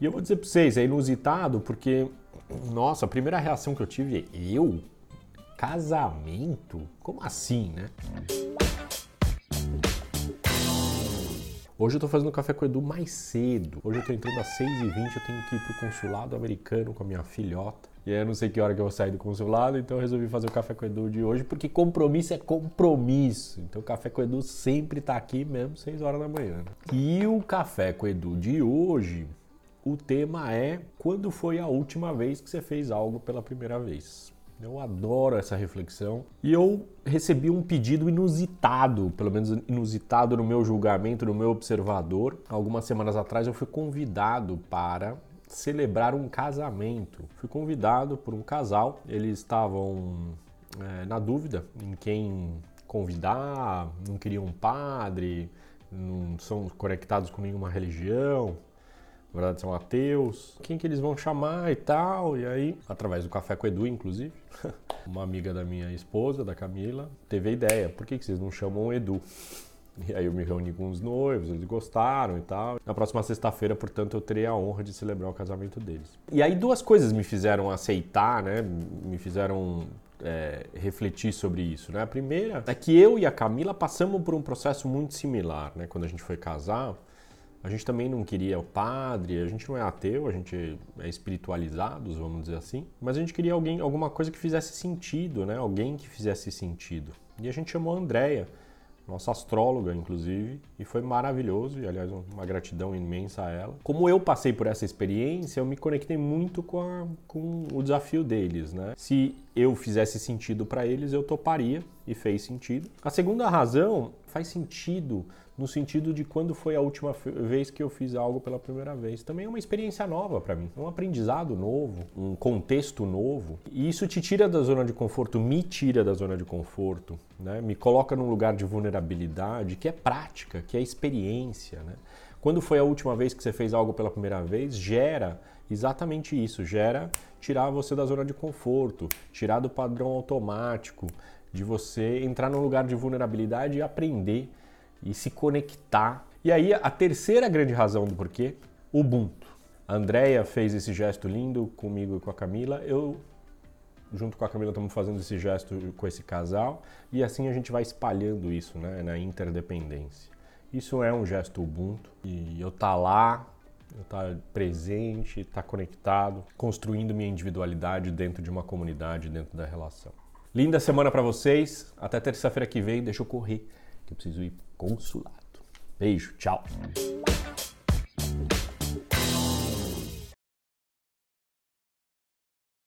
E eu vou dizer para vocês, é inusitado porque, nossa, a primeira reação que eu tive é: eu? Casamento? Como assim, né? Hoje eu tô fazendo café com o Edu mais cedo. Hoje eu tô entrando às 6h20, eu tenho que ir pro consulado americano com a minha filhota. E aí eu não sei que hora que eu vou sair do consulado, então eu resolvi fazer o café com o Edu de hoje, porque compromisso é compromisso. Então o café com o Edu sempre tá aqui mesmo 6 horas da manhã. Né? E o café com o Edu de hoje, o tema é quando foi a última vez que você fez algo pela primeira vez? Eu adoro essa reflexão. E eu recebi um pedido inusitado, pelo menos inusitado no meu julgamento, no meu observador. Algumas semanas atrás eu fui convidado para celebrar um casamento. Fui convidado por um casal, eles estavam é, na dúvida em quem convidar, não queriam um padre, não são conectados com nenhuma religião na verdade são ateus, quem que eles vão chamar e tal. E aí, através do Café com Edu, inclusive, uma amiga da minha esposa, da Camila, teve a ideia, por que, que vocês não chamam Edu? E aí eu me reuni com os noivos, eles gostaram e tal. Na próxima sexta-feira, portanto, eu terei a honra de celebrar o casamento deles. E aí duas coisas me fizeram aceitar, né? Me fizeram é, refletir sobre isso, né? A primeira é que eu e a Camila passamos por um processo muito similar, né? Quando a gente foi casar, a gente também não queria o padre, a gente não é ateu, a gente é espiritualizados, vamos dizer assim, mas a gente queria alguém, alguma coisa que fizesse sentido, né? Alguém que fizesse sentido. E a gente chamou a Andrea, nossa astróloga, inclusive, e foi maravilhoso, e aliás, uma gratidão imensa a ela. Como eu passei por essa experiência, eu me conectei muito com, a, com o desafio deles, né? Se eu fizesse sentido para eles, eu toparia, e fez sentido. A segunda razão faz sentido no sentido de quando foi a última vez que eu fiz algo pela primeira vez. Também é uma experiência nova para mim, um aprendizado novo, um contexto novo. E isso te tira da zona de conforto, me tira da zona de conforto, né? me coloca num lugar de vulnerabilidade que é prática, que é experiência. Né? Quando foi a última vez que você fez algo pela primeira vez, gera exatamente isso, gera tirar você da zona de conforto, tirar do padrão automático, de você entrar num lugar de vulnerabilidade e aprender e se conectar. E aí a terceira grande razão do porquê, Ubuntu. A Andrea fez esse gesto lindo comigo e com a Camila. Eu junto com a Camila estamos fazendo esse gesto com esse casal e assim a gente vai espalhando isso, né, na interdependência. Isso é um gesto Ubuntu e eu tá lá, eu tá presente, tá conectado, construindo minha individualidade dentro de uma comunidade, dentro da relação. Linda semana para vocês. Até terça-feira que vem. Deixa eu correr, que eu preciso ir consulado. Beijo, tchau.